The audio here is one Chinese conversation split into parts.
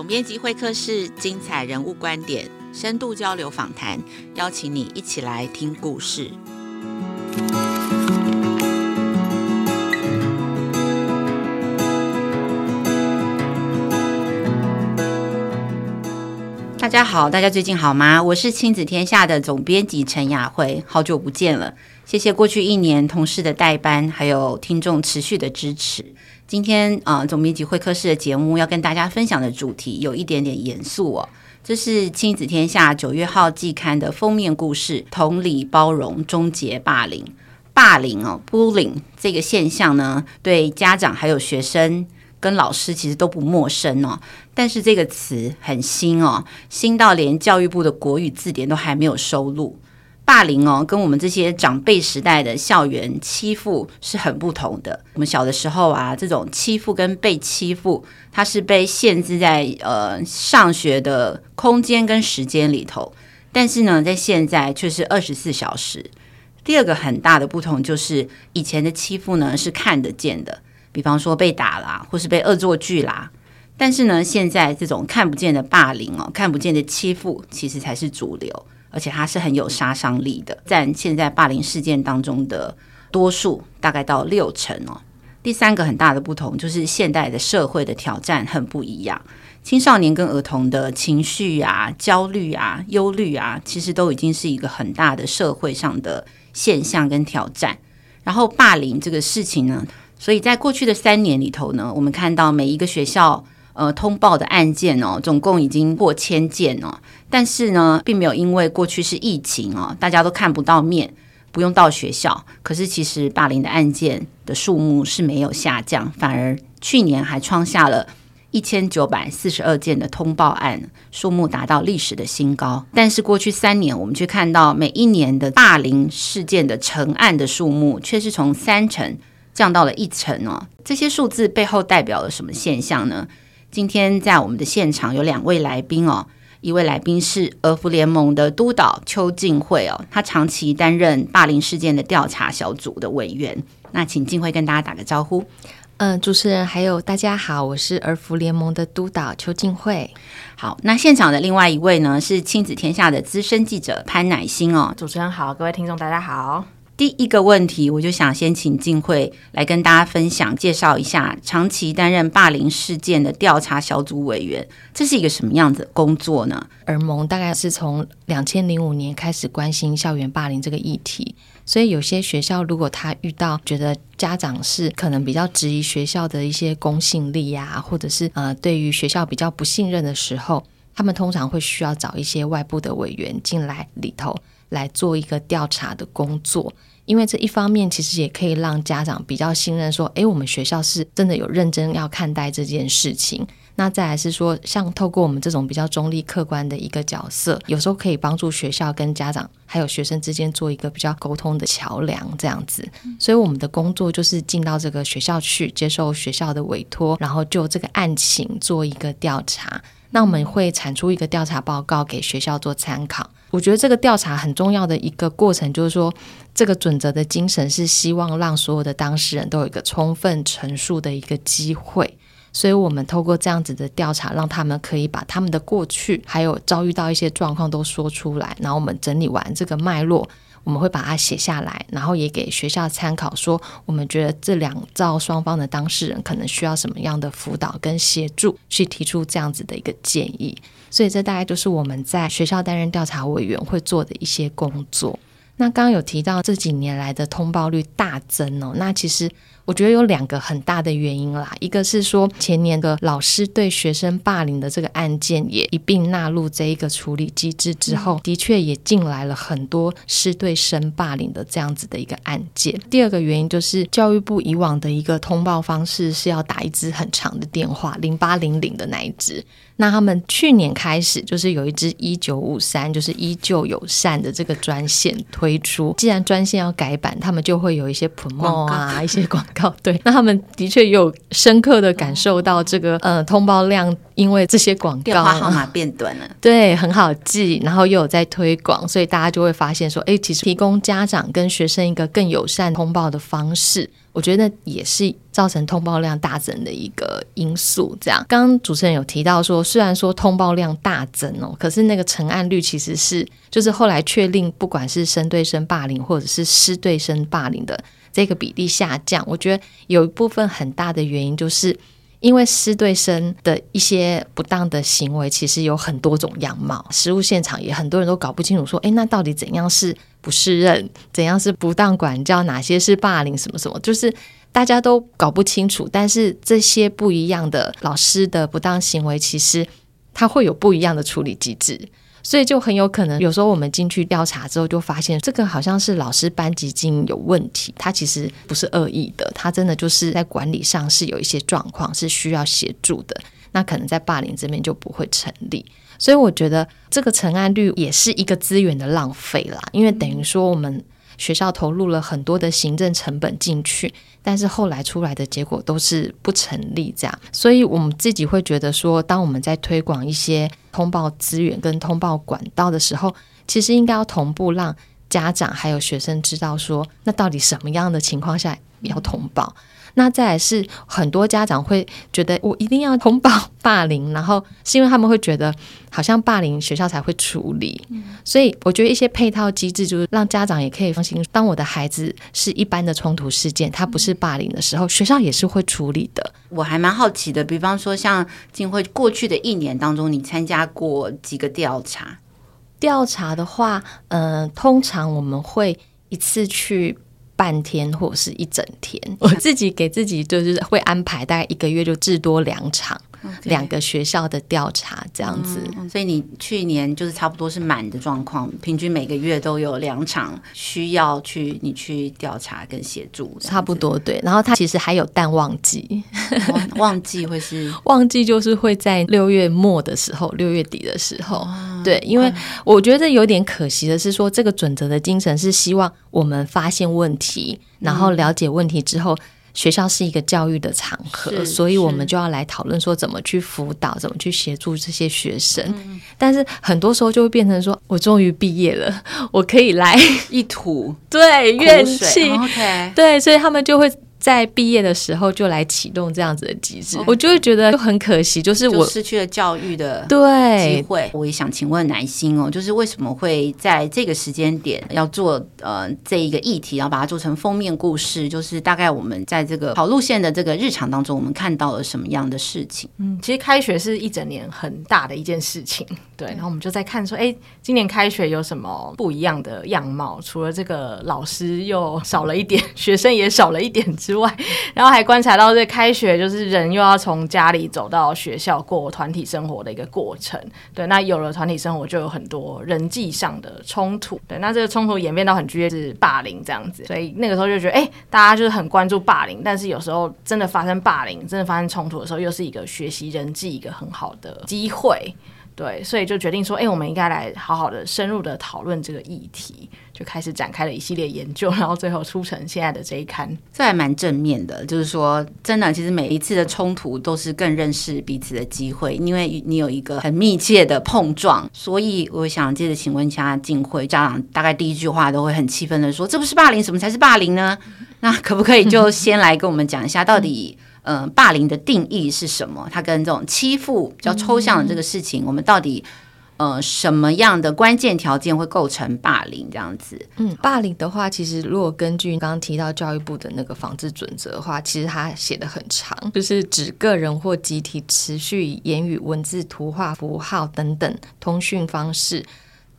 总编辑会客室，精彩人物观点，深度交流访谈，邀请你一起来听故事。大家好，大家最近好吗？我是亲子天下的总编辑陈雅慧，好久不见了。谢谢过去一年同事的代班，还有听众持续的支持。今天啊、呃，总编辑会客室的节目要跟大家分享的主题有一点点严肃哦。这是亲子天下九月号季刊的封面故事：同理包容，终结霸凌。霸凌哦，bullying 这个现象呢，对家长还有学生跟老师其实都不陌生哦。但是这个词很新哦，新到连教育部的国语字典都还没有收录。霸凌哦，跟我们这些长辈时代的校园欺负是很不同的。我们小的时候啊，这种欺负跟被欺负，它是被限制在呃上学的空间跟时间里头。但是呢，在现在却是二十四小时。第二个很大的不同就是，以前的欺负呢是看得见的，比方说被打啦，或是被恶作剧啦。但是呢，现在这种看不见的霸凌哦，看不见的欺负，其实才是主流。而且它是很有杀伤力的，占现在霸凌事件当中的多数，大概到六成哦。第三个很大的不同就是现代的社会的挑战很不一样，青少年跟儿童的情绪啊、焦虑啊、忧虑啊，其实都已经是一个很大的社会上的现象跟挑战。然后霸凌这个事情呢，所以在过去的三年里头呢，我们看到每一个学校。呃，通报的案件哦，总共已经过千件哦。但是呢，并没有因为过去是疫情哦，大家都看不到面，不用到学校。可是其实霸凌的案件的数目是没有下降，反而去年还创下了一千九百四十二件的通报案，数目达到历史的新高。但是过去三年，我们却看到每一年的霸凌事件的成案的数目却是从三成降到了一成哦。这些数字背后代表了什么现象呢？今天在我们的现场有两位来宾哦，一位来宾是儿福联盟的督导邱静慧哦，他长期担任霸凌事件的调查小组的委员。那请静慧跟大家打个招呼。嗯、呃，主持人还有大家好，我是儿福联盟的督导邱静慧。好，那现场的另外一位呢是亲子天下的资深记者潘乃馨哦。主持人好，各位听众大家好。第一个问题，我就想先请静慧来跟大家分享、介绍一下长期担任霸凌事件的调查小组委员，这是一个什么样子的工作呢？儿盟大概是从两千零五年开始关心校园霸凌这个议题，所以有些学校如果他遇到觉得家长是可能比较质疑学校的一些公信力呀、或者是呃对于学校比较不信任的时候，他们通常会需要找一些外部的委员进来里头来做一个调查的工作。因为这一方面其实也可以让家长比较信任，说，诶，我们学校是真的有认真要看待这件事情。那再来是说，像透过我们这种比较中立客观的一个角色，有时候可以帮助学校跟家长还有学生之间做一个比较沟通的桥梁，这样子。所以我们的工作就是进到这个学校去，接受学校的委托，然后就这个案情做一个调查。那我们会产出一个调查报告给学校做参考。我觉得这个调查很重要的一个过程，就是说，这个准则的精神是希望让所有的当事人都有一个充分陈述的一个机会。所以，我们透过这样子的调查，让他们可以把他们的过去还有遭遇到一些状况都说出来。然后，我们整理完这个脉络，我们会把它写下来，然后也给学校参考，说我们觉得这两造双方的当事人可能需要什么样的辅导跟协助，去提出这样子的一个建议。所以这大概就是我们在学校担任调查委员会做的一些工作。那刚刚有提到这几年来的通报率大增哦，那其实。我觉得有两个很大的原因啦，一个是说前年的老师对学生霸凌的这个案件也一并纳入这一个处理机制之后，的确也进来了很多师对生霸凌的这样子的一个案件。第二个原因就是教育部以往的一个通报方式是要打一支很长的电话，零八零零的那一支。那他们去年开始就是有一支一九五三，就是依旧友善的这个专线推出。既然专线要改版，他们就会有一些 promo 啊，一些广告。对，那他们的确有深刻的感受到这个呃通报量，因为这些广告电话号码变短了，对，很好记，然后又有在推广，所以大家就会发现说，哎，其实提供家长跟学生一个更友善通报的方式。我觉得也是造成通报量大增的一个因素。这样，刚刚主持人有提到说，虽然说通报量大增哦，可是那个成案率其实是，就是后来确定，不管是生对生霸凌或者是师对生霸凌的这个比例下降，我觉得有一部分很大的原因就是。因为师对生的一些不当的行为，其实有很多种样貌。实务现场也很多人都搞不清楚，说，哎，那到底怎样是不适任，怎样是不当管教，哪些是霸凌，什么什么，就是大家都搞不清楚。但是这些不一样的老师的不当行为，其实他会有不一样的处理机制。所以就很有可能，有时候我们进去调查之后，就发现这个好像是老师班级经营有问题，他其实不是恶意的，他真的就是在管理上是有一些状况，是需要协助的。那可能在霸凌这边就不会成立。所以我觉得这个成案率也是一个资源的浪费啦，因为等于说我们。学校投入了很多的行政成本进去，但是后来出来的结果都是不成立这样，所以我们自己会觉得说，当我们在推广一些通报资源跟通报管道的时候，其实应该要同步让家长还有学生知道说，那到底什么样的情况下要通报。那再来是很多家长会觉得我一定要通报霸凌，然后是因为他们会觉得好像霸凌学校才会处理，所以我觉得一些配套机制就是让家长也可以放心，当我的孩子是一般的冲突事件，他不是霸凌的时候，学校也是会处理的。我还蛮好奇的，比方说像静慧过去的一年当中，你参加过几个调查？调查的话，嗯、呃，通常我们会一次去。半天或者是一整天，我自己给自己就是会安排大概一个月就至多两场。两个学校的调查这样子，嗯，所以你去年就是差不多是满的状况，平均每个月都有两场需要去你去调查跟协助，差不多对。然后他其实还有淡旺季，旺季会是？旺季就是会在六月末的时候，六月底的时候，哦，对，因为我觉得有点可惜的是说，这个准则的精神是希望我们发现问题，然后了解问题之后。学校是一个教育的场合，所以我们就要来讨论说怎么去辅导，怎么去协助这些学生。嗯。但是很多时候就会变成说，我终于毕业了，我可以来一吐 对怨气。哦，OK，对，所以他们就会。在毕业的时候就来启动这样子的机制，我就会觉得就很可惜，就是我就失去了教育的对机会。我也想请问南星哦，就是为什么会在这个时间点要做呃这一个议题，然后把它做成封面故事？就是大概我们在这个跑路线的这个日常当中，我们看到了什么样的事情？嗯，其实开学是一整年很大的一件事情，对。然后我们就在看说，哎，今年开学有什么不一样的样貌？除了这个老师又少了一点，学生也少了一点。之之外，然后还观察到这开学就是人又要从家里走到学校过团体生活的一个过程。对，那有了团体生活，就有很多人际上的冲突。对，那这个冲突演变到很剧烈，是霸凌这样子。所以那个时候就觉得，哎，大家就是很关注霸凌，但是有时候真的发生霸凌，真的发生冲突的时候，又是一个学习人际一个很好的机会。对，所以就决定说，哎，我们应该来好好的、深入的讨论这个议题，就开始展开了一系列研究，然后最后出成现在的这一刊。这还蛮正面的，就是说，真的，其实每一次的冲突都是更认识彼此的机会，因为你有一个很密切的碰撞。所以，我想接着请问一下静慧，家长大概第一句话都会很气愤的说：“这不是霸凌，什么才是霸凌呢？” 那可不可以就先来跟我们讲一下，到底？呃，霸凌的定义是什么？它跟这种欺负比较抽象的这个事情，我们到底呃什么样的关键条件会构成霸凌这样子？嗯，霸凌的话，其实如果根据刚刚提到教育部的那个防治准则的话，其实它写的很长，就是指个人或集体持续言语、文字、图画、符号等等通讯方式。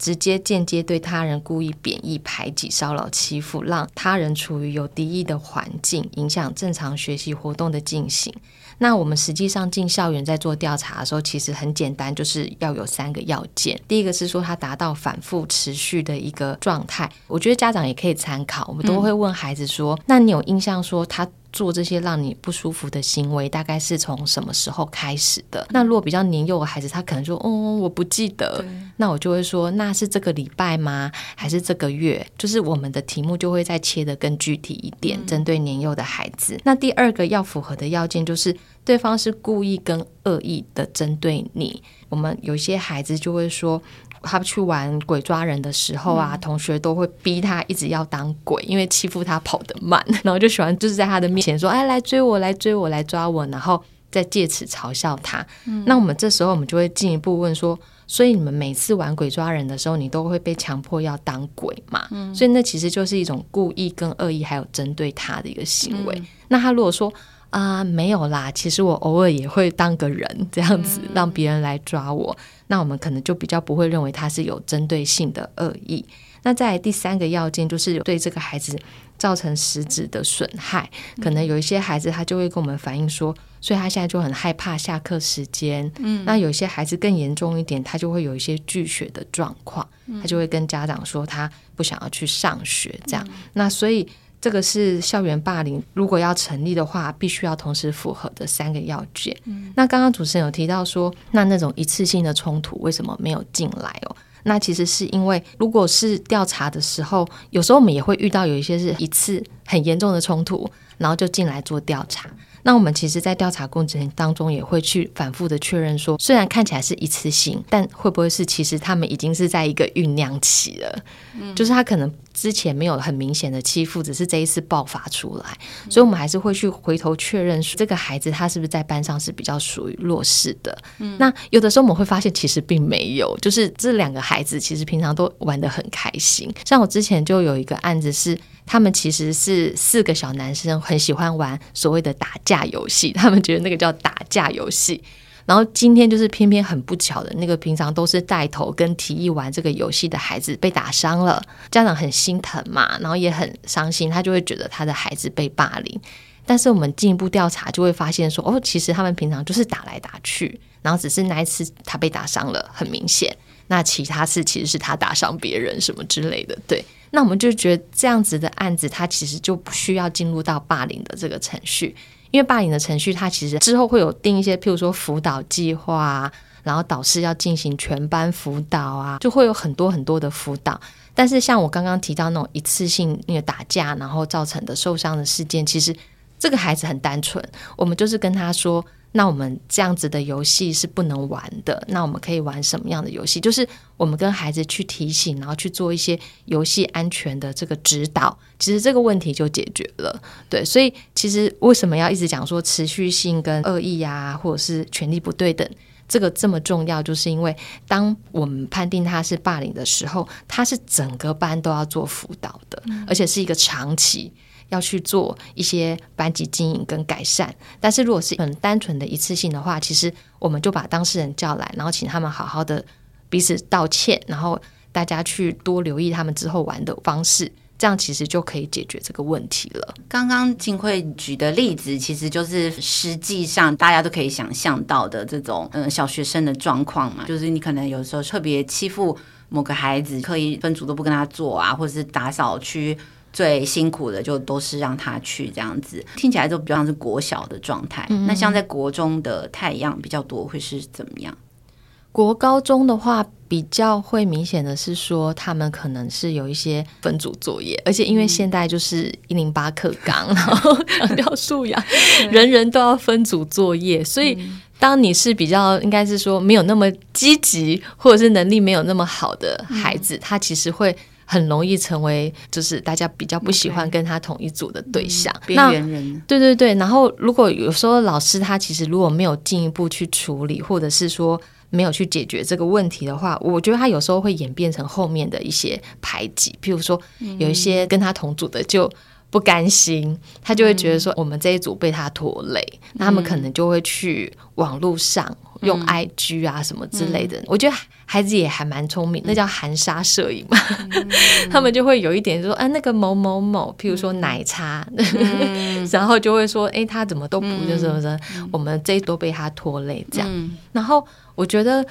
直接、间接对他人故意贬义、排挤、骚扰、欺负，让他人处于有敌意的环境，影响正常学习活动的进行。那我们实际上进校园在做调查的时候，其实很简单，就是要有三个要件。第一个是说他达到反复持续的一个状态。我觉得家长也可以参考，我们都会问孩子说：“、那你有印象说他？”做这些让你不舒服的行为，大概是从什么时候开始的？那如果比较年幼的孩子，他可能说：“哦，我不记得。”那我就会说：“那是这个礼拜吗？还是这个月？”就是我们的题目就会再切得更具体一点，针对年幼的孩子。那第二个要符合的要件就是，对方是故意跟恶意的针对你。我们有些孩子就会说。他去玩鬼抓人的时候啊，嗯、同学都会逼他一直要当鬼，因为欺负他跑得慢，然后就喜欢就是在他的面前说：“哎，来追我，来追我，来抓我。”然后再借此嘲笑他。嗯、那我们这时候我们就会进一步问说：“所以你们每次玩鬼抓人的时候，你都会被强迫要当鬼嘛？”嗯、所以那其实就是一种故意跟恶意还有针对他的一个行为。嗯、那他如果说，啊、呃，没有啦。其实我偶尔也会当个人这样子，让别人来抓我。嗯、那我们可能就比较不会认为他是有针对性的恶意。那再来第三个要件就是对这个孩子造成实质的损害。可能有一些孩子他就会跟我们反映说，所以他现在就很害怕下课时间。嗯，那有些孩子更严重一点，他就会有一些拒学的状况，他就会跟家长说他不想要去上学这样。嗯、那所以。这个是校园霸凌，如果要成立的话，必须要同时符合的三个要件。嗯、那刚刚主持人有提到说，那那种一次性的冲突为什么没有进来哦？那其实是因为，如果是调查的时候，有时候我们也会遇到有一些是一次很严重的冲突，然后就进来做调查。那我们其实，在调查过程当中，也会去反复的确认说，虽然看起来是一次性，但会不会是其实他们已经是在一个酝酿期了？嗯，就是他可能之前没有很明显的欺负，只是这一次爆发出来，所以我们还是会去回头确认说，这个孩子他是不是在班上是比较属于弱势的？嗯，那有的时候我们会发现，其实并没有，就是这两个孩子其实平常都玩的很开心。像我之前就有一个案子是。他们其实是四个小男生，很喜欢玩所谓的打架游戏。他们觉得那个叫打架游戏。然后今天就是偏偏很不巧的，那个平常都是带头跟提议玩这个游戏的孩子被打伤了，家长很心疼嘛，然后也很伤心，他就会觉得他的孩子被霸凌。但是我们进一步调查就会发现说，哦，其实他们平常就是打来打去，然后只是那一次他被打伤了，很明显。那其他次其实是他打伤别人什么之类的，对。那我们就觉得这样子的案子，它其实就不需要进入到霸凌的这个程序，因为霸凌的程序，它其实之后会有定一些，譬如说辅导计划啊，然后导师要进行全班辅导啊，就会有很多很多的辅导。但是像我刚刚提到那种一次性那个打架，然后造成的受伤的事件，其实这个孩子很单纯，我们就是跟他说。那我们这样子的游戏是不能玩的。那我们可以玩什么样的游戏？就是我们跟孩子去提醒，然后去做一些游戏安全的这个指导。其实这个问题就解决了。对，所以其实为什么要一直讲说持续性跟恶意啊，或者是权力不对等，这个这么重要？就是因为当我们判定他是霸凌的时候，他是整个班都要做辅导的，而且是一个长期。要去做一些班级经营跟改善，但是如果是很单纯的一次性的话，其实我们就把当事人叫来，然后请他们好好的彼此道歉，然后大家去多留意他们之后玩的方式，这样其实就可以解决这个问题了。刚刚金慧举的例子，其实就是实际上大家都可以想象到的这种嗯小学生的状况嘛，就是你可能有时候特别欺负某个孩子，刻意分组都不跟他做啊，或者是打扫区。最辛苦的就都是让他去这样子，听起来都比较像是国小的状态。嗯、那像在国中的太阳比较多，会是怎么样？国高中的话，比较会明显的是说，他们可能是有一些分组作业，而且因为现在就是一零八课纲，嗯、然后强调素养，人人都要分组作业，所以当你是比较应该是说没有那么积极，或者是能力没有那么好的孩子，嗯、他其实会。很容易成为就是大家比较不喜欢跟他同一组的对象，边缘人。对对对，然后如果有时候老师他其实如果没有进一步去处理，或者是说没有去解决这个问题的话，我觉得他有时候会演变成后面的一些排挤，譬如说有一些跟他同组的就不甘心，他就会觉得说我们这一组被他拖累，那他们可能就会去网络上。用 IG 啊什么之类的，嗯、我觉得孩子也还蛮聪明，那叫含沙射影嘛。嗯、他们就会有一点说，啊，那个某某某，譬如说奶茶，嗯、然后就会说，哎，他怎么都不就是不是？嗯、我们这一都被他拖累这样。嗯、然后我觉得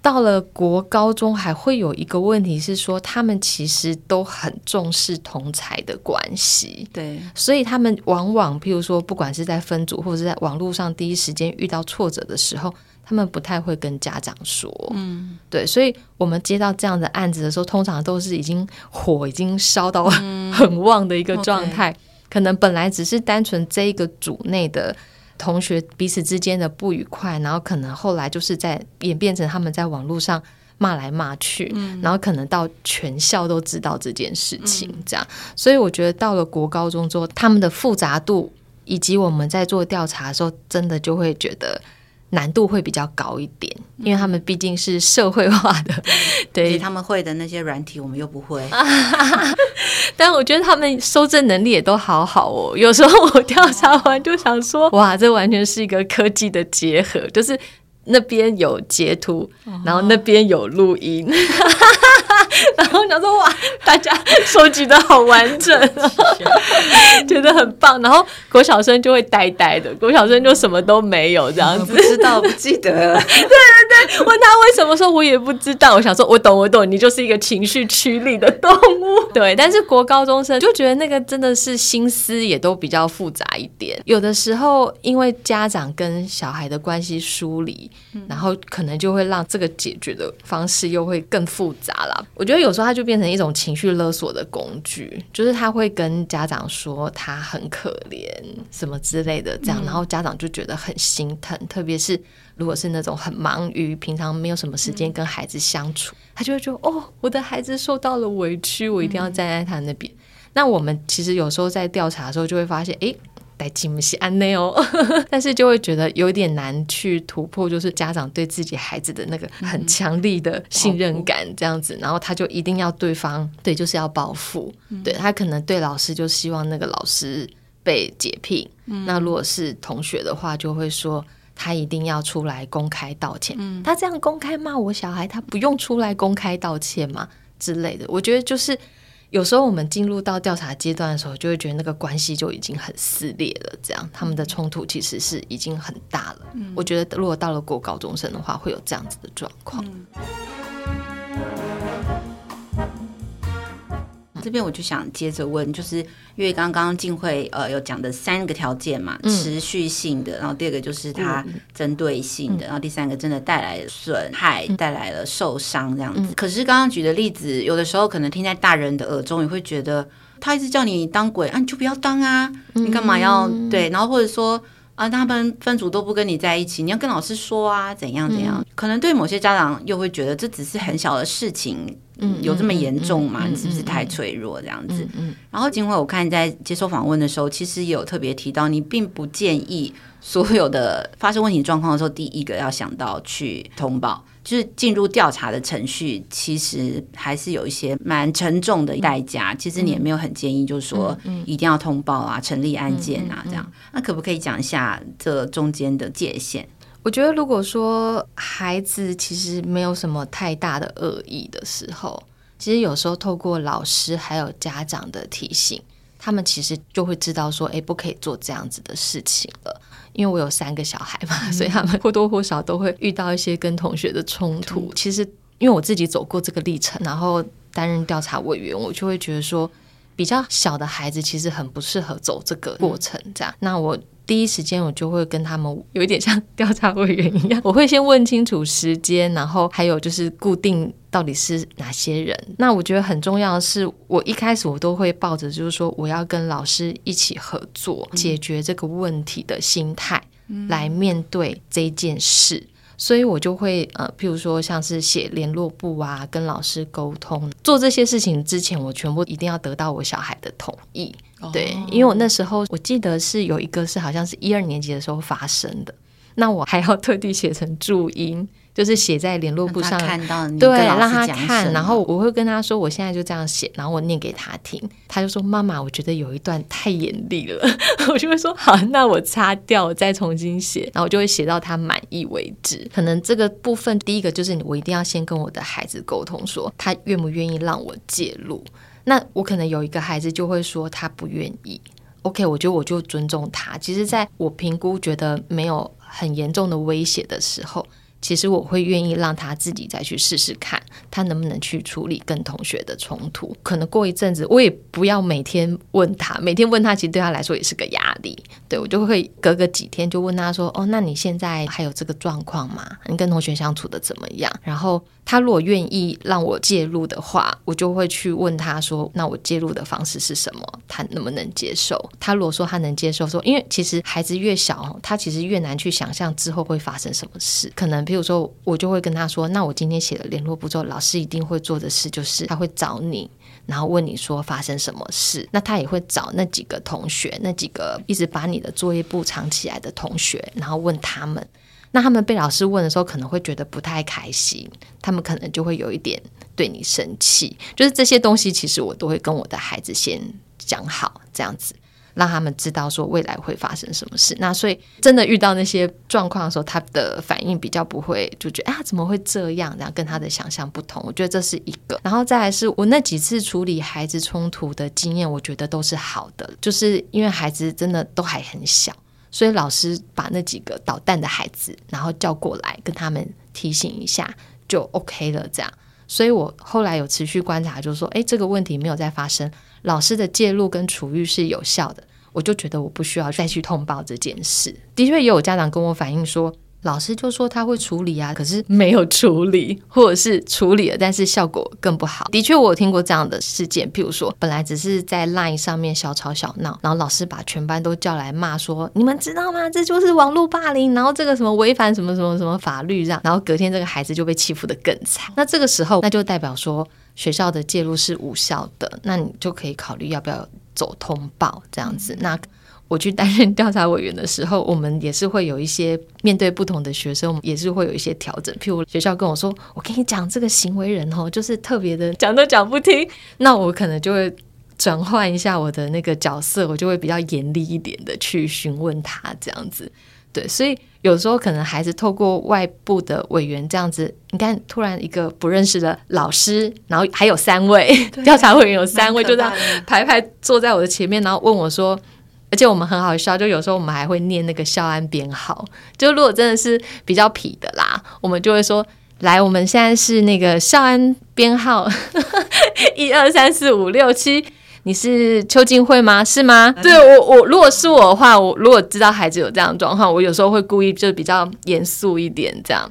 到了国高中，还会有一个问题是说，他们其实都很重视同才的关系，对，所以他们往往譬如说，不管是在分组或者是在网络上第一时间遇到挫折的时候。他们不太会跟家长说，嗯，对，所以我们接到这样的案子的时候，通常都是已经火已经烧到 很旺的一个状态，嗯 okay、可能本来只是单纯这一个组内的同学彼此之间的不愉快，然后可能后来就是在演变成他们在网络上骂来骂去，嗯、然后可能到全校都知道这件事情，这样。嗯、所以我觉得到了国高中之后，他们的复杂度以及我们在做调查的时候，真的就会觉得。难度会比较高一点，因为他们毕竟是社会化的，嗯、对他们会的那些软体，我们又不会。但我觉得他们收证能力也都好好哦。有时候我调查完就想说，哇，这完全是一个科技的结合，就是那边有截图，然后那边有录音。然后想说哇，大家 收集的好完整，觉得很棒。然后国小生就会呆呆的，国小生就什么都没有这样子，不知道不记得。对对对，问他为什么说，我也不知道。我想说，我懂我懂，你就是一个情绪驱力的动物。对，但是国高中生就觉得那个真的是心思也都比较复杂一点。有的时候因为家长跟小孩的关系疏离，然后可能就会让这个解决的方式又会更复杂了。我觉得有时候他就变成一种情绪勒索的工具，就是他会跟家长说他很可怜什么之类的，这样，然后家长就觉得很心疼。特别是如果是那种很忙于平常没有什么时间跟孩子相处，他就会觉得哦，我的孩子受到了委屈，我一定要站在他那边。那我们其实有时候在调查的时候就会发现，哎。带进不是安内哦，但是就会觉得有点难去突破，就是家长对自己孩子的那个很强力的信任感这样子，然后他就一定要对方对，就是要报复，对他可能对老师就希望那个老师被解聘，那如果是同学的话，就会说他一定要出来公开道歉，他这样公开骂我小孩，他不用出来公开道歉吗？之类的？我觉得就是。有时候我们进入到调查阶段的时候，就会觉得那个关系就已经很撕裂了。这样，他们的冲突其实是已经很大了。嗯、我觉得如果到了过高中生的话，会有这样子的状况。嗯这边我就想接着问，就是因为刚刚静慧呃有讲的三个条件嘛，嗯、持续性的，然后第二个就是它针对性的，嗯、然后第三个真的带来损害，嗯、带来了受伤这样子。嗯、可是刚刚举的例子，有的时候可能听在大人的耳中，也会觉得他一直叫你当鬼啊，你就不要当啊，你干嘛要、嗯、对？然后或者说。啊，他们分组都不跟你在一起，你要跟老师说啊，怎样怎样？嗯、可能对某些家长又会觉得这只是很小的事情，嗯，有这么严重吗？是不是太脆弱这样子？嗯。嗯嗯然后金辉，我看你在接受访问的时候，其实也有特别提到，你并不建议所有的发生问题状况的时候，第一个要想到去通报。就是进入调查的程序，其实还是有一些蛮沉重的代价。嗯、其实你也没有很建议，就是说一定要通报啊，嗯、成立案件啊，这样。那可不可以讲一下这中间的界限？我觉得，如果说孩子其实没有什么太大的恶意的时候，其实有时候透过老师还有家长的提醒，他们其实就会知道说，哎，不可以做这样子的事情了。因为我有三个小孩嘛，所以他们或多或少都会遇到一些跟同学的冲突。其实，因为我自己走过这个历程，然后担任调查委员，我就会觉得说，比较小的孩子其实很不适合走这个过程。这样，那我。第一时间我就会跟他们有一点像调查委员一样，我会先问清楚时间，然后还有就是固定到底是哪些人。那我觉得很重要的是，我一开始我都会抱着就是说我要跟老师一起合作解决这个问题的心态来面对这件事。所以我就会呃，譬如说像是写联络簿啊，跟老师沟通，做这些事情之前，我全部一定要得到我小孩的同意。对，因为我那时候我记得是有一个是好像是一二年级的时候发生的，那我还要特地写成注音。就是写在联络簿上，看到对，让他看，然后我会跟他说，我现在就这样写，然后我念给他听，他就说：“妈妈，我觉得有一段太严厉了。”我就会说：“好，那我擦掉，我再重新写。”然后我就会写到他满意为止。可能这个部分，第一个就是我一定要先跟我的孩子沟通说，说他愿不愿意让我介入。那我可能有一个孩子就会说他不愿意。OK，我觉得我就尊重他。其实，在我评估觉得没有很严重的威胁的时候。其实我会愿意让他自己再去试试看，他能不能去处理跟同学的冲突。可能过一阵子，我也不要每天问他，每天问他，其实对他来说也是个压力。对，我就会隔个几天就问他说：“哦，那你现在还有这个状况吗？你跟同学相处的怎么样？”然后。他如果愿意让我介入的话，我就会去问他说：“那我介入的方式是什么？他能不能接受？”他如果说他能接受，说因为其实孩子越小，他其实越难去想象之后会发生什么事。可能譬如有时候，我就会跟他说：“那我今天写了联络簿之后，老师一定会做的事就是他会找你，然后问你说发生什么事。那他也会找那几个同学，那几个一直把你的作业簿藏起来的同学，然后问他们。那他们被老师问的时候，可能会觉得不太开心，他们可能就会有一点对你生气。就是这些东西，其实我都会跟我的孩子先讲好，这样子。”让他们知道说未来会发生什么事，那所以真的遇到那些状况的时候，他的反应比较不会就觉得啊怎么会这样，然后跟他的想象不同。我觉得这是一个，然后再来是我那几次处理孩子冲突的经验，我觉得都是好的，就是因为孩子真的都还很小，所以老师把那几个捣蛋的孩子然后叫过来跟他们提醒一下就 OK 了，这样。所以我后来有持续观察，就是说，诶，这个问题没有再发生。老师的介入跟处遇是有效的，我就觉得我不需要再去通报这件事。的确，也有家长跟我反映说。老师就说他会处理啊，可是没有处理，或者是处理了，但是效果更不好。的确，我有听过这样的事件，譬如说，本来只是在 LINE 上面小吵小闹，然后老师把全班都叫来骂说：“你们知道吗？这就是网络霸凌，然后这个什么违反什么什么什么法律这样。”然后隔天这个孩子就被欺负得更惨。那这个时候，那就代表说学校的介入是无效的，那你就可以考虑要不要走通报这样子。那。我去担任调查委员的时候，我们也是会有一些面对不同的学生，我们也是会有一些调整。譬如学校跟我说：“我跟你讲，这个行为人哦，就是特别的讲都讲不听。”那我可能就会转换一下我的那个角色，我就会比较严厉一点的去询问他这样子。对，所以有时候可能孩子透过外部的委员这样子，你看突然一个不认识的老师，然后还有三位 调查委员，有三位就这样排排坐在我的前面，然后问我说。而且我们很好笑，就有时候我们还会念那个校安编号。就如果真的是比较痞的啦，我们就会说：“来，我们现在是那个校安编号 一二三四五六七，你是邱静慧吗？是吗？”对我，我如果是我的话，我如果知道孩子有这样的状况，我有时候会故意就比较严肃一点这样。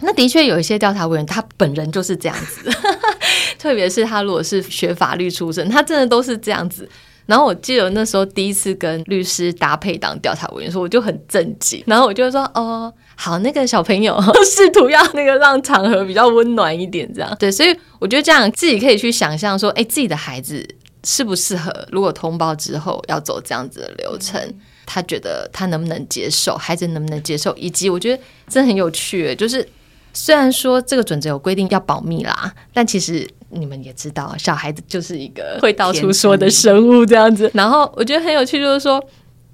那的确有一些调查委员，他本人就是这样子，特别是他如果是学法律出身，他真的都是这样子。然后我记得那时候第一次跟律师搭配当调查委员，说我就很震惊。然后我就说：“哦，好，那个小朋友 试图要那个让场合比较温暖一点，这样对。所以我觉得这样自己可以去想象说，哎，自己的孩子适不适合？如果通报之后要走这样子的流程，他觉得他能不能接受？孩子能不能接受？以及我觉得真的很有趣，就是虽然说这个准则有规定要保密啦，但其实。你们也知道，小孩子就是一个会到处说的生物这样子。然后我觉得很有趣，就是说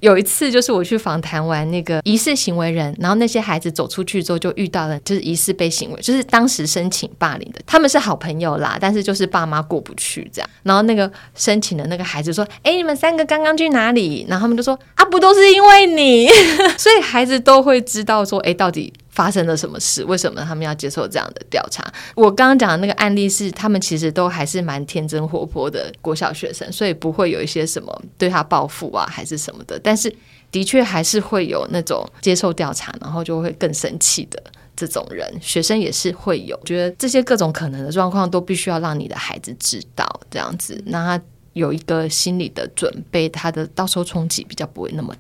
有一次，就是我去访谈完那个疑似行为人，然后那些孩子走出去之后，就遇到了就是疑似被行为，就是当时申请霸凌的，他们是好朋友啦，但是就是爸妈过不去这样。然后那个申请的那个孩子说：“哎，你们三个刚刚去哪里？”然后他们就说：“啊，不都是因为你。”所以孩子都会知道说：“哎，到底。”发生了什么事？为什么他们要接受这样的调查？我刚刚讲的那个案例是，他们其实都还是蛮天真活泼的国小学生，所以不会有一些什么对他报复啊，还是什么的。但是的确还是会有那种接受调查，然后就会更生气的这种人，学生也是会有。觉得这些各种可能的状况都必须要让你的孩子知道，这样子，那他有一个心理的准备，他的到时候冲击比较不会那么。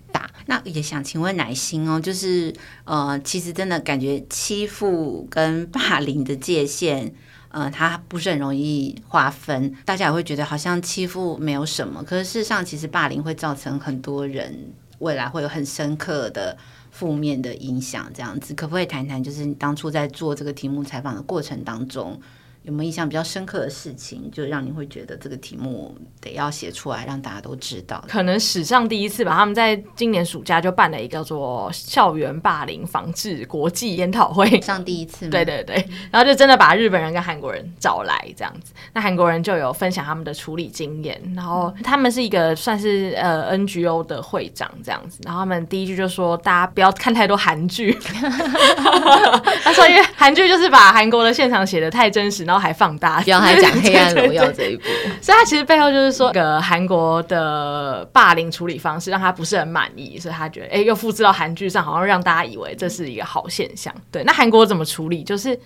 那也想请问乃馨哦，就是呃，其实真的感觉欺负跟霸凌的界限，呃，它不是很容易划分。大家也会觉得好像欺负没有什么，可是事实上，其实霸凌会造成很多人未来会有很深刻的负面的影响。这样子，可不可以谈谈？就是你当初在做这个题目采访的过程当中，有没有印象比较深刻的事情，就让你会觉得这个题目得要写出来，让大家都知道？可能史上第一次吧。他们在今年暑假就办了一个叫做“校园霸凌防治国际研讨会”，上第一次吗？对对对，然后就真的把日本人跟韩国人找来这样子。那韩国人就有分享他们的处理经验，然后他们是一个算是呃 NGO 的会长这样子。然后他们第一句就说：“大家不要看太多韩剧。”他说：“因为韩剧就是把韩国的现场写的太真实。”然后还放大，然后还讲《黑暗荣耀》这一部，所以他其实背后就是说，个韩国的霸凌处理方式让他不是很满意，所以他觉得，哎，又复制到韩剧上，好像让大家以为这是一个好现象。对，那韩国怎么处理？就是。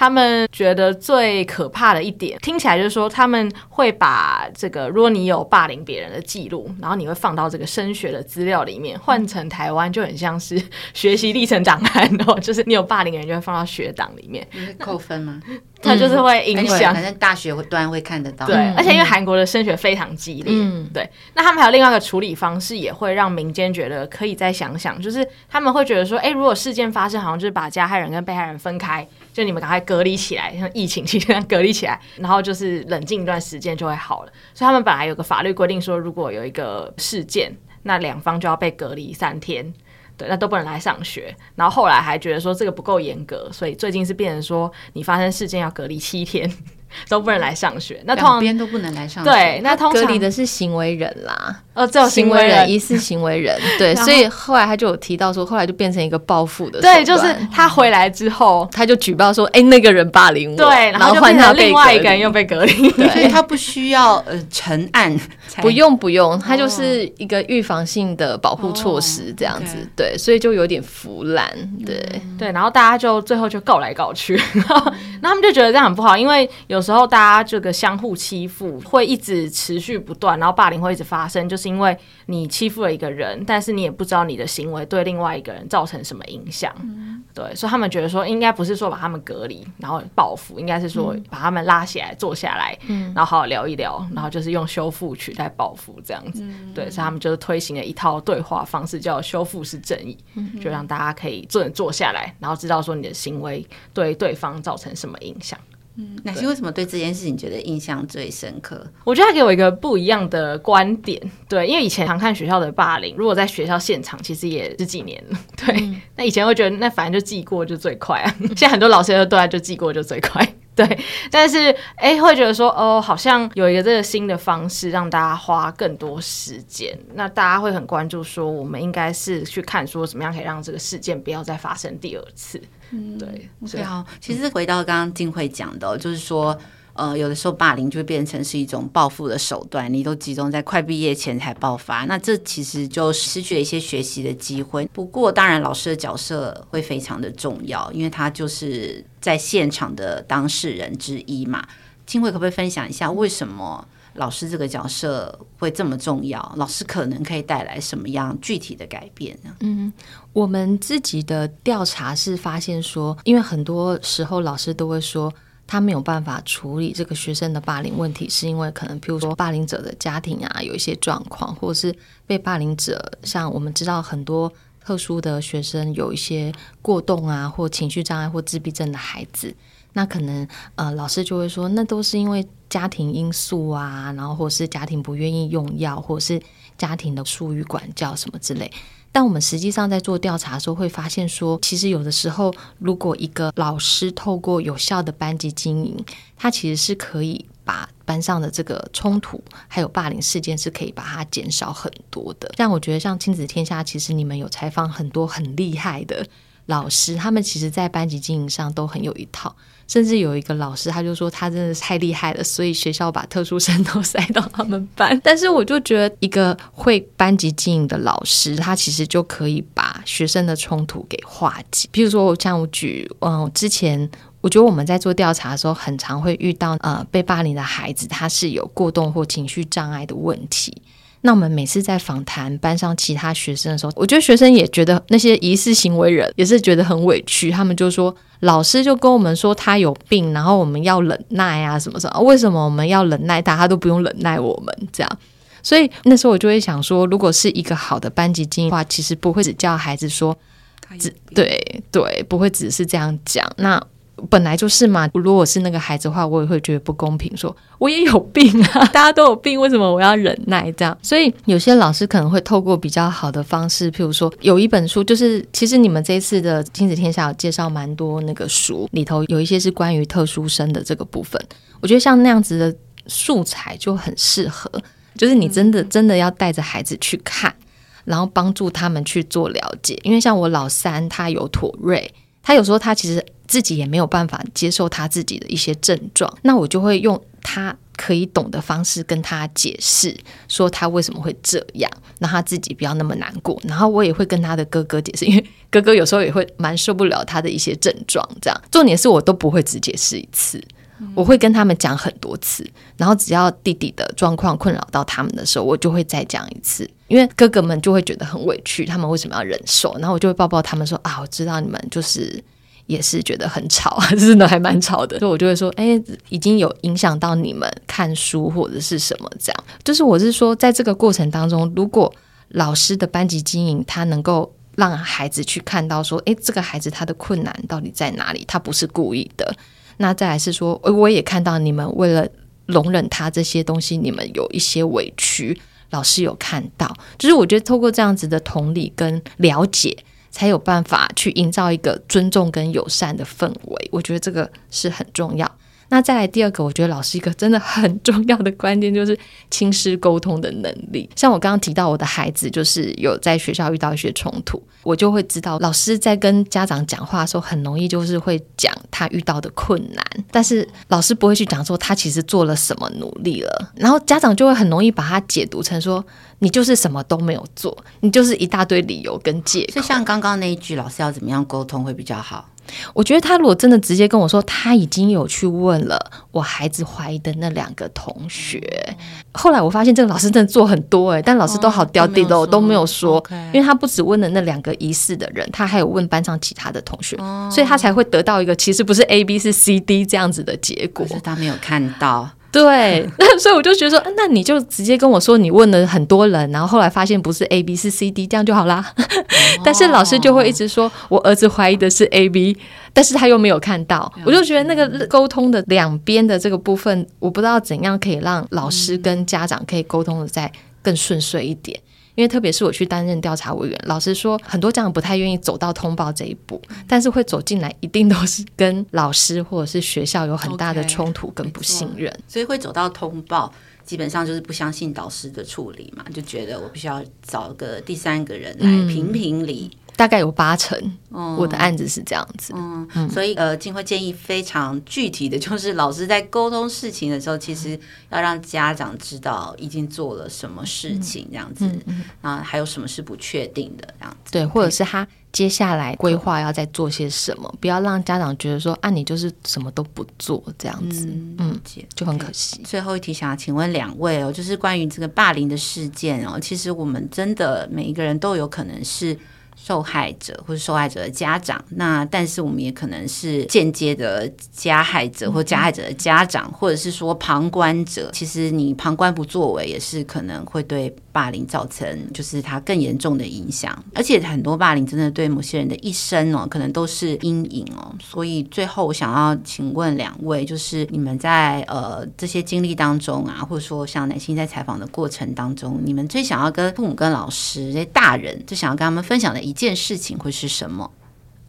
他们觉得最可怕的一点，听起来就是说他们会把这个，如果你有霸凌别人的记录，然后你会放到这个升学的资料里面，换成台湾就很像是学习历程档案哦，就是你有霸凌的人就会放到学档里面，你会扣分吗？它就是会影响，反正大学端会看得到。对，而且因为韩国的升学非常激烈，嗯，对。那他们还有另外一个处理方式，也会让民间觉得可以再想想，就是他们会觉得说，哎，如果事件发生，好像就是把加害人跟被害人分开，就你们赶快隔离起来，像疫情期间隔离起来，然后就是冷静一段时间就会好了。所以他们本来有个法律规定说，如果有一个事件，那两方就要被隔离三天。对，那都不能来上学，然后后来还觉得说这个不够严格，所以最近是变成说你发生事件要隔离七天。都不能来上学，那通常两边都不能来上学。对，那通常隔离的是行为人啦，呃，这种行为人疑似行为人，对，所以后来他就有提到说，后来就变成一个报复的，对，就是他回来之后，他就举报说，哎，那个人霸凌我，对，然后换他另外一个人又被隔离，所以他不需要呃成案，不用不用，他就是一个预防性的保护措施这样子，对，所以就有点腐烂，对对，然后大家就最后就告来告去，然后他们就觉得这样很不好，因为。有时候大家这个相互欺负会一直持续不断，然后霸凌会一直发生，就是因为你欺负了一个人，但是你也不知道你的行为对另外一个人造成什么影响。嗯、对，所以他们觉得说，应该不是说把他们隔离然后报复，应该是说把他们拉起来坐下来，嗯、然后好好聊一聊，然后就是用修复取代报复这样子。嗯、对，所以他们就是推行了一套对话方式，叫修复式正义，嗯、就让大家可以坐坐下来，然后知道说你的行为对对方造成什么影响。嗯，乃馨为什么对这件事情觉得印象最深刻？我觉得他给我一个不一样的观点。对，因为以前常看学校的霸凌，如果在学校现场，其实也十几年了。对，嗯、那以前会觉得那反正就记过就最快啊。现在很多老师都对啊，就记过就最快。对，但是哎、欸，会觉得说哦，好像有一个这个新的方式，让大家花更多时间。那大家会很关注说，我们应该是去看说，怎么样可以让这个事件不要再发生第二次。嗯，对，对啊。其实回到刚刚静慧讲的，就是说。呃，有的时候霸凌就变成是一种报复的手段，你都集中在快毕业前才爆发，那这其实就失去了一些学习的机会。不过，当然老师的角色会非常的重要，因为他就是在现场的当事人之一嘛。金慧可不可以分享一下，为什么老师这个角色会这么重要？老师可能可以带来什么样具体的改变呢？嗯，我们自己的调查是发现说，因为很多时候老师都会说。他没有办法处理这个学生的霸凌问题，是因为可能，譬如说霸凌者的家庭啊有一些状况，或者是被霸凌者，像我们知道很多特殊的学生有一些过动啊，或情绪障碍或自闭症的孩子，那可能呃老师就会说，那都是因为家庭因素啊，然后或是家庭不愿意用药，或是家庭的疏于管教什么之类。但我们实际上在做调查的时候，会发现说，其实有的时候，如果一个老师透过有效的班级经营，他其实是可以把班上的这个冲突还有霸凌事件是可以把它减少很多的。像我觉得，像亲子天下，其实你们有采访很多很厉害的老师，他们其实在班级经营上都很有一套。甚至有一个老师，他就说他真的是太厉害了，所以学校把特殊生都塞到他们班。但是我就觉得，一个会班级经营的老师，他其实就可以把学生的冲突给化解。比如说，我像我举，嗯，之前我觉得我们在做调查的时候，很常会遇到呃被霸凌的孩子，他是有过动或情绪障碍的问题。那我们每次在访谈班上其他学生的时候，我觉得学生也觉得那些疑似行为人也是觉得很委屈。他们就说，老师就跟我们说他有病，然后我们要忍耐啊什么什么。为什么我们要忍耐他，他都不用忍耐我们这样？所以那时候我就会想说，如果是一个好的班级经营的话，其实不会只叫孩子说，只对对，不会只是这样讲。那。本来就是嘛，如果是那个孩子的话，我也会觉得不公平说，说我也有病啊，大家都有病，为什么我要忍耐这样？所以有些老师可能会透过比较好的方式，譬如说有一本书，就是其实你们这一次的亲子天下有介绍蛮多那个书，里头有一些是关于特殊生的这个部分，我觉得像那样子的素材就很适合，就是你真的真的要带着孩子去看，然后帮助他们去做了解，因为像我老三他有妥瑞，他有时候他其实。自己也没有办法接受他自己的一些症状，那我就会用他可以懂的方式跟他解释，说他为什么会这样，让他自己不要那么难过。然后我也会跟他的哥哥解释，因为哥哥有时候也会蛮受不了他的一些症状。这样，重点是我都不会只解释一次，我会跟他们讲很多次。然后只要弟弟的状况困扰到他们的时候，我就会再讲一次，因为哥哥们就会觉得很委屈，他们为什么要忍受？然后我就会抱抱他们说啊，我知道你们就是。也是觉得很吵，真的还蛮吵的，所以我就会说，哎、已经有影响到你们看书或者是什么这样。就是我是说，在这个过程当中，如果老师的班级经营，他能够让孩子去看到说，哎、欸，这个孩子他的困难到底在哪里？他不是故意的。那再来是说，我也看到你们为了容忍他这些东西，你们有一些委屈，老师有看到。就是我觉得透过这样子的同理跟了解。才有办法去营造一个尊重跟友善的氛围，我觉得这个是很重要。那再来第二个，我觉得老师一个真的很重要的关键就是亲师沟通的能力。像我刚刚提到，我的孩子就是有在学校遇到一些冲突，我就会知道老师在跟家长讲话的时候，很容易就是会讲他遇到的困难，但是老师不会去讲说他其实做了什么努力了，然后家长就会很容易把他解读成说。你就是什么都没有做，你就是一大堆理由跟借口。就像刚刚那一句，老师要怎么样沟通会比较好？我觉得他如果真的直接跟我说，他已经有去问了我孩子怀疑的那两个同学。嗯、后来我发现这个老师真的做很多哎、欸，但老师都好刁地的，我、哦、都没有说，因为他不只问了那两个疑似的人，他还有问班上其他的同学，哦、所以他才会得到一个其实不是 A B 是 C D 这样子的结果。是他没有看到。对，那所以我就觉得说，那你就直接跟我说，你问了很多人，然后后来发现不是 A B 是 C D，这样就好啦。但是老师就会一直说，我儿子怀疑的是 A B，但是他又没有看到，我就觉得那个沟通的两边的这个部分，我不知道怎样可以让老师跟家长可以沟通的再更顺遂一点。因为特别是我去担任调查委员，老实说，很多家长不太愿意走到通报这一步，但是会走进来，一定都是跟老师或者是学校有很大的冲突跟不信任，所以会走到通报，基本上就是不相信导师的处理嘛，就觉得我必须要找个第三个人来评评理。嗯大概有八成，我的案子是这样子，嗯，嗯，所以呃，静慧建议非常具体的就是，老师在沟通事情的时候，其实要让家长知道已经做了什么事情，这样子，啊，还有什么是不确定的，这样子，对，或者是他接下来规划要再做些什么，不要让家长觉得说啊，你就是什么都不做这样子，嗯，就很可惜。最后一题，想要请问两位哦，就是关于这个霸凌的事件哦，其实我们真的每一个人都有可能是。受害者或是受害者的家长，那但是我们也可能是间接的加害者或加害者的家长，或者是说旁观者。其实你旁观不作为，也是可能会对霸凌造成就是他更严重的影响。而且很多霸凌真的对某些人的一生哦，可能都是阴影哦。所以最后我想要请问两位，就是你们在呃这些经历当中啊，或者说像乃馨在采访的过程当中，你们最想要跟父母、跟老师这些大人，最想要跟他们分享的一件事情会是什么？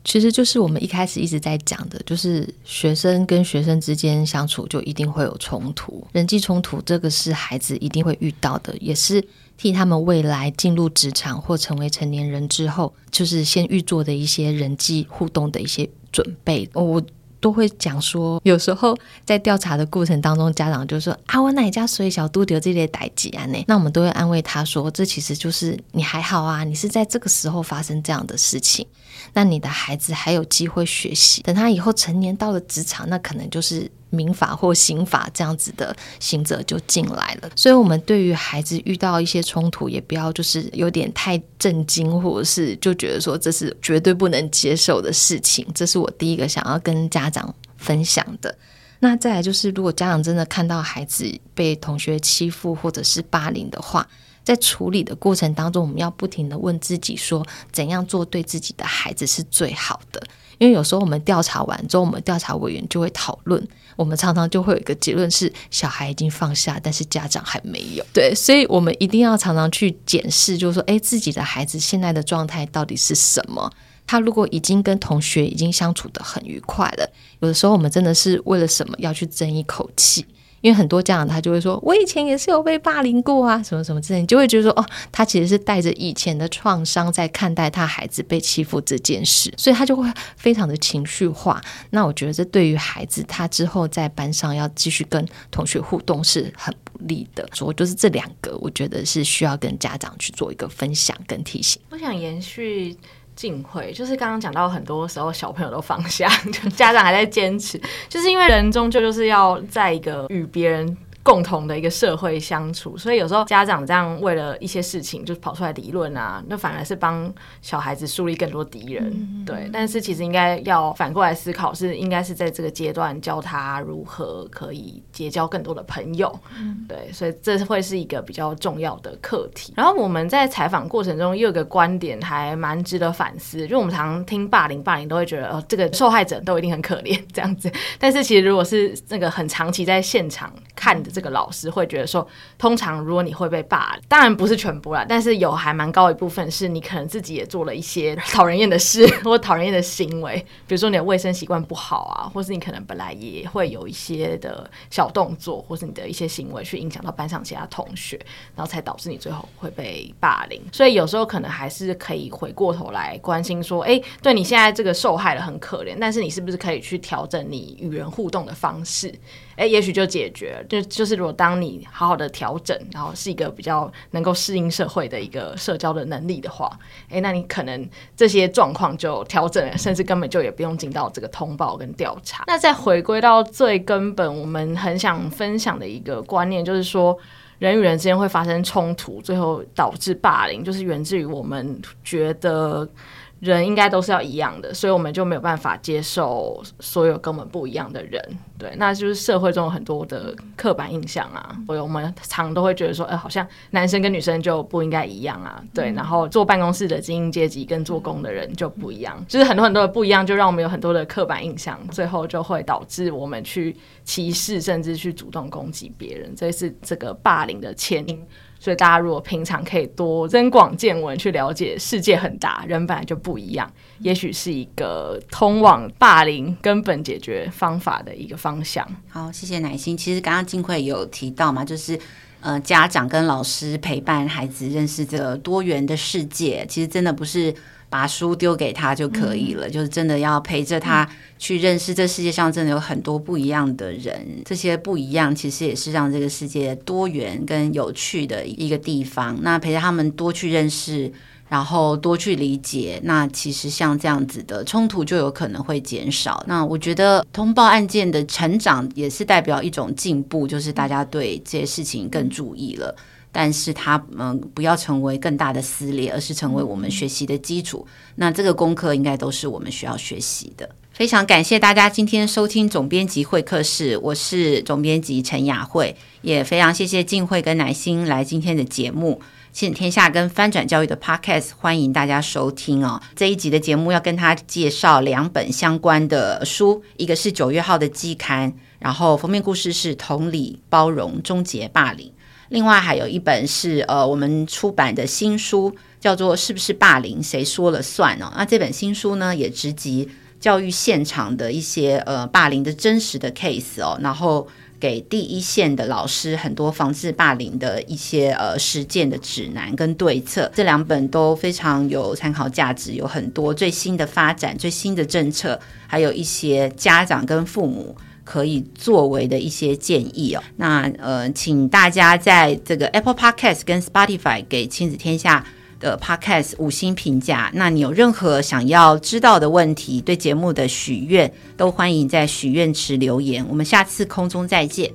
其实就是我们一开始一直在讲的，就是学生跟学生之间相处就一定会有冲突，人际冲突这个是孩子一定会遇到的，也是替他们未来进入职场或成为成年人之后，就是先预做的一些人际互动的一些准备。我都会讲说，有时候在调查的过程当中，家长就说啊，我哪家所以小都丢这些代志啊？那我们都会安慰他说，这其实就是你还好啊，你是在这个时候发生这样的事情，那你的孩子还有机会学习，等他以后成年到了职场，那可能就是民法或刑法这样子的刑责就进来了。所以，我们对于孩子遇到一些冲突，也不要就是有点太震惊，或者是就觉得说这是绝对不能接受的事情。这是我第一个想要跟家长分享的。那再来就是，如果家长真的看到孩子被同学欺负或者是霸凌的话，在处理的过程当中，我们要不停地问自己说，怎样做对自己的孩子是最好的。因为有时候我们调查完之后，我们调查委员就会讨论，我们常常就会有一个结论是，小孩已经放下，但是家长还没有。对，所以我们一定要常常去检视，就是说，哎，自己的孩子现在的状态到底是什么？他如果已经跟同学已经相处得很愉快了，有的时候我们真的是为了什么要去争一口气？因为很多家长他就会说，我以前也是有被霸凌过啊，什么什么之类，你就会觉得说，哦，他其实是带着以前的创伤在看待他孩子被欺负这件事，所以他就会非常的情绪化。那我觉得这对于孩子他之后在班上要继续跟同学互动是很不利的。所以就是这两个，我觉得是需要跟家长去做一个分享跟提醒。我想延续。进会就是刚刚讲到，很多时候小朋友都放下，就家长还在坚持，就是因为人终究就是要在一个与别人。共同的一个社会相处，所以有时候家长这样为了一些事情就跑出来理论啊，那反而是帮小孩子树立更多敌人。嗯、对，但是其实应该要反过来思考，是应该是在这个阶段教他如何可以结交更多的朋友。嗯、对，所以这会是一个比较重要的课题。然后我们在采访过程中又有个观点还蛮值得反思，就我们常听霸凌，霸凌都会觉得哦，这个受害者都一定很可怜这样子。但是其实如果是那个很长期在现场看的。这个老师会觉得说，通常如果你会被霸凌，当然不是全部啦，但是有还蛮高一部分是你可能自己也做了一些 讨人厌的事或讨人厌的行为，比如说你的卫生习惯不好啊，或是你可能本来也会有一些的小动作，或是你的一些行为去影响到班上其他同学，然后才导致你最后会被霸凌。所以有时候可能还是可以回过头来关心说，哎，对你现在这个受害的很可怜，但是你是不是可以去调整你与人互动的方式？哎，也许就解决了，就就是如果当你好好的调整，然后是一个比较能够适应社会的一个社交的能力的话，哎，那你可能这些状况就调整了，甚至根本就也不用进到这个通报跟调查。那再回归到最根本，我们很想分享的一个观念，就是说人与人之间会发生冲突，最后导致霸凌，就是源自于我们觉得。人应该都是要一样的，所以我们就没有办法接受所有跟我们不一样的人。对，那就是社会中有很多的刻板印象啊，所以我们常都会觉得说，哎、呃，好像男生跟女生就不应该一样啊。对，然后坐办公室的精英阶级跟做工的人就不一样，就是很多很多的不一样，就让我们有很多的刻板印象，最后就会导致我们去歧视，甚至去主动攻击别人，这是这个霸凌的前因。所以大家如果平常可以多增广见闻，去了解世界很大，人本来就不一样，也许是一个通往霸凌根本解决方法的一个方向。好，谢谢乃心。其实刚刚金慧有提到嘛，就是呃，家长跟老师陪伴孩子认识这个多元的世界，其实真的不是。把书丢给他就可以了，嗯、就是真的要陪着他去认识这世界上真的有很多不一样的人，嗯、这些不一样其实也是让这个世界多元跟有趣的一个地方。那陪着他们多去认识，然后多去理解，那其实像这样子的冲突就有可能会减少。那我觉得通报案件的成长也是代表一种进步，就是大家对这些事情更注意了。但是它嗯，不要成为更大的撕裂，而是成为我们学习的基础。那这个功课应该都是我们需要学习的。非常感谢大家今天收听总编辑会客室，我是总编辑陈雅慧，也非常谢谢静慧跟乃心来今天的节目《亲子天下》跟翻转教育的 Podcast，欢迎大家收听哦。这一集的节目要跟他介绍两本相关的书，一个是九月号的季刊，然后封面故事是“同理包容，终结霸凌”。另外还有一本是呃我们出版的新书，叫做《是不是霸凌谁说了算》哦。那这本新书呢，也直击教育现场的一些呃霸凌的真实的 case 哦，然后给第一线的老师很多防治霸凌的一些呃实践的指南跟对策。这两本都非常有参考价值，有很多最新的发展、最新的政策，还有一些家长跟父母。可以作为的一些建议哦，那呃，请大家在这个 Apple Podcast 跟 Spotify 给亲子天下的 Podcast 五星评价。那你有任何想要知道的问题，对节目的许愿，都欢迎在许愿池留言。我们下次空中再见。